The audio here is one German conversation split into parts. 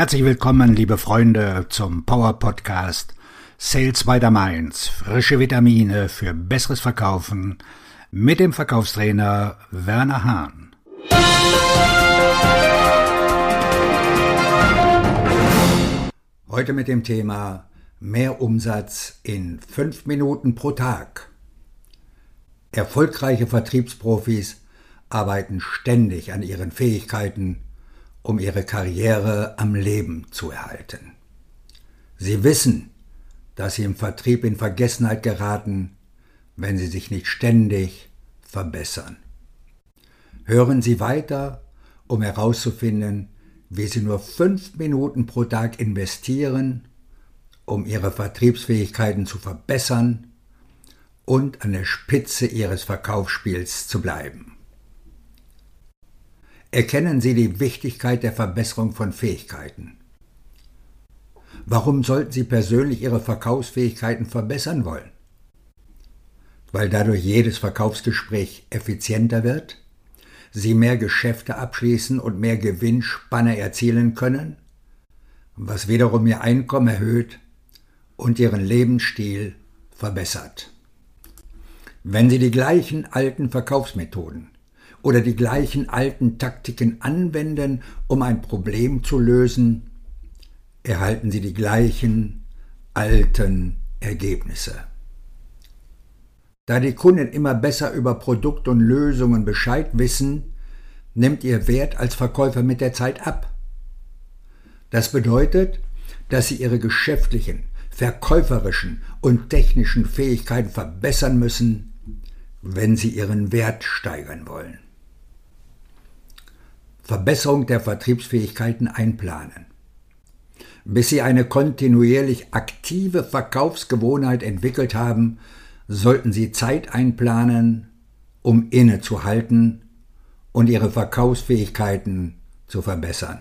Herzlich willkommen, liebe Freunde, zum Power Podcast Sales by the Mainz. Frische Vitamine für besseres Verkaufen mit dem Verkaufstrainer Werner Hahn. Heute mit dem Thema Mehr Umsatz in fünf Minuten pro Tag. Erfolgreiche Vertriebsprofis arbeiten ständig an ihren Fähigkeiten, um ihre Karriere am Leben zu erhalten. Sie wissen, dass sie im Vertrieb in Vergessenheit geraten, wenn sie sich nicht ständig verbessern. Hören Sie weiter, um herauszufinden, wie Sie nur fünf Minuten pro Tag investieren, um Ihre Vertriebsfähigkeiten zu verbessern und an der Spitze Ihres Verkaufsspiels zu bleiben. Erkennen Sie die Wichtigkeit der Verbesserung von Fähigkeiten. Warum sollten Sie persönlich Ihre Verkaufsfähigkeiten verbessern wollen? Weil dadurch jedes Verkaufsgespräch effizienter wird, Sie mehr Geschäfte abschließen und mehr Gewinnspanne erzielen können, was wiederum Ihr Einkommen erhöht und Ihren Lebensstil verbessert. Wenn Sie die gleichen alten Verkaufsmethoden oder die gleichen alten Taktiken anwenden, um ein Problem zu lösen, erhalten Sie die gleichen alten Ergebnisse. Da die Kunden immer besser über Produkte und Lösungen Bescheid wissen, nimmt ihr Wert als Verkäufer mit der Zeit ab. Das bedeutet, dass sie ihre geschäftlichen, verkäuferischen und technischen Fähigkeiten verbessern müssen, wenn sie ihren Wert steigern wollen. Verbesserung der Vertriebsfähigkeiten einplanen. Bis Sie eine kontinuierlich aktive Verkaufsgewohnheit entwickelt haben, sollten Sie Zeit einplanen, um innezuhalten und Ihre Verkaufsfähigkeiten zu verbessern.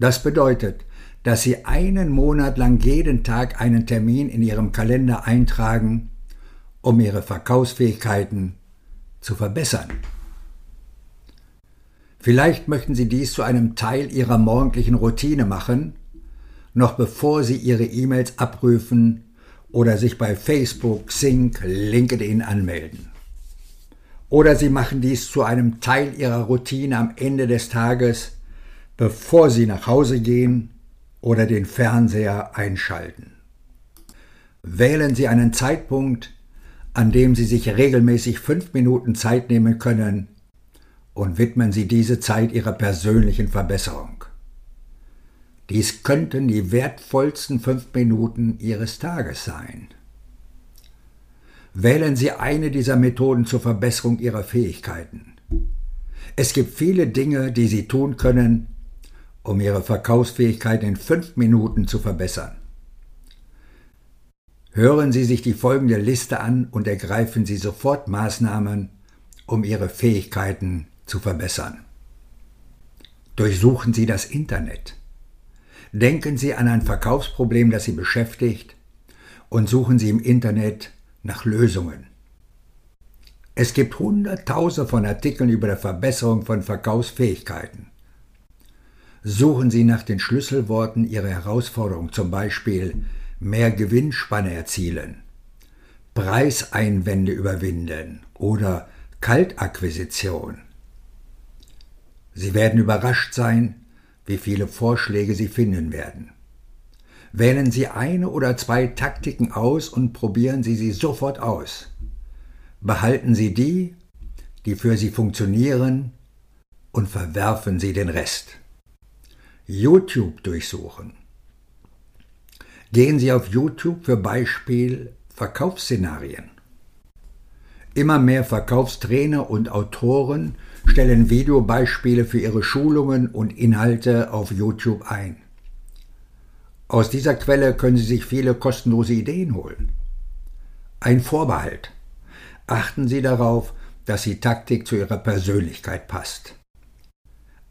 Das bedeutet, dass Sie einen Monat lang jeden Tag einen Termin in Ihrem Kalender eintragen, um Ihre Verkaufsfähigkeiten zu verbessern. Vielleicht möchten Sie dies zu einem Teil Ihrer morgendlichen Routine machen, noch bevor Sie Ihre E-Mails abprüfen oder sich bei Facebook, Sync, LinkedIn anmelden. Oder Sie machen dies zu einem Teil Ihrer Routine am Ende des Tages, bevor Sie nach Hause gehen oder den Fernseher einschalten. Wählen Sie einen Zeitpunkt, an dem Sie sich regelmäßig fünf Minuten Zeit nehmen können, und widmen Sie diese Zeit Ihrer persönlichen Verbesserung. Dies könnten die wertvollsten fünf Minuten Ihres Tages sein. Wählen Sie eine dieser Methoden zur Verbesserung Ihrer Fähigkeiten. Es gibt viele Dinge, die Sie tun können, um Ihre Verkaufsfähigkeit in fünf Minuten zu verbessern. Hören Sie sich die folgende Liste an und ergreifen Sie sofort Maßnahmen, um Ihre Fähigkeiten zu verbessern. Durchsuchen Sie das Internet. Denken Sie an ein Verkaufsproblem, das Sie beschäftigt, und suchen Sie im Internet nach Lösungen. Es gibt Hunderttausende von Artikeln über die Verbesserung von Verkaufsfähigkeiten. Suchen Sie nach den Schlüsselworten Ihrer Herausforderung, zum Beispiel mehr Gewinnspanne erzielen, Preiseinwände überwinden oder Kaltakquisition. Sie werden überrascht sein, wie viele Vorschläge Sie finden werden. Wählen Sie eine oder zwei Taktiken aus und probieren Sie sie sofort aus. Behalten Sie die, die für Sie funktionieren, und verwerfen Sie den Rest. YouTube durchsuchen. Gehen Sie auf YouTube für Beispiel Verkaufsszenarien. Immer mehr Verkaufstrainer und Autoren stellen Videobeispiele für ihre Schulungen und Inhalte auf YouTube ein. Aus dieser Quelle können Sie sich viele kostenlose Ideen holen. Ein Vorbehalt. Achten Sie darauf, dass die Taktik zu Ihrer Persönlichkeit passt.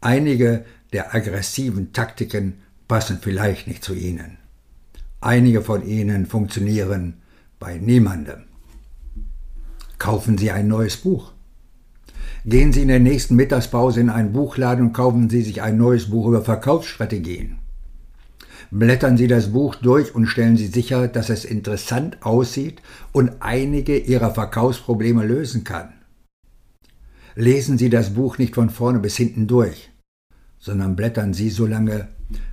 Einige der aggressiven Taktiken passen vielleicht nicht zu Ihnen. Einige von ihnen funktionieren bei niemandem. Kaufen Sie ein neues Buch. Gehen Sie in der nächsten Mittagspause in einen Buchladen und kaufen Sie sich ein neues Buch über Verkaufsstrategien. Blättern Sie das Buch durch und stellen Sie sicher, dass es interessant aussieht und einige Ihrer Verkaufsprobleme lösen kann. Lesen Sie das Buch nicht von vorne bis hinten durch, sondern blättern Sie so lange,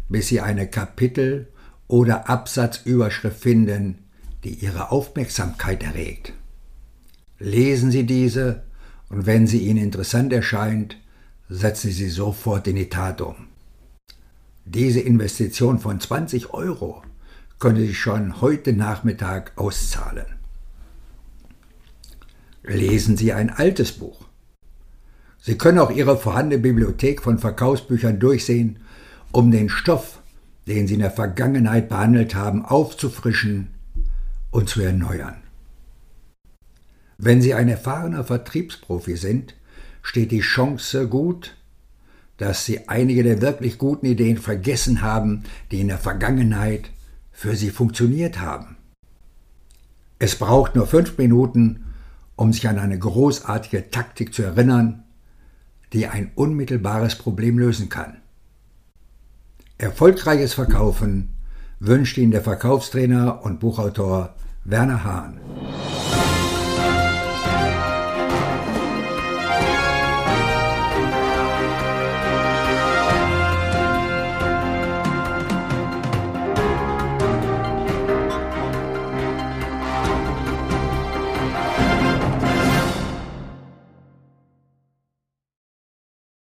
bis Sie eine Kapitel- oder Absatzüberschrift finden, die Ihre Aufmerksamkeit erregt. Lesen Sie diese und wenn sie Ihnen interessant erscheint, setzen Sie sie sofort in die Tat um. Diese Investition von 20 Euro könnte sich schon heute Nachmittag auszahlen. Lesen Sie ein altes Buch. Sie können auch Ihre vorhandene Bibliothek von Verkaufsbüchern durchsehen, um den Stoff, den Sie in der Vergangenheit behandelt haben, aufzufrischen und zu erneuern. Wenn Sie ein erfahrener Vertriebsprofi sind, steht die Chance gut, dass Sie einige der wirklich guten Ideen vergessen haben, die in der Vergangenheit für Sie funktioniert haben. Es braucht nur fünf Minuten, um sich an eine großartige Taktik zu erinnern, die ein unmittelbares Problem lösen kann. Erfolgreiches Verkaufen wünscht Ihnen der Verkaufstrainer und Buchautor Werner Hahn.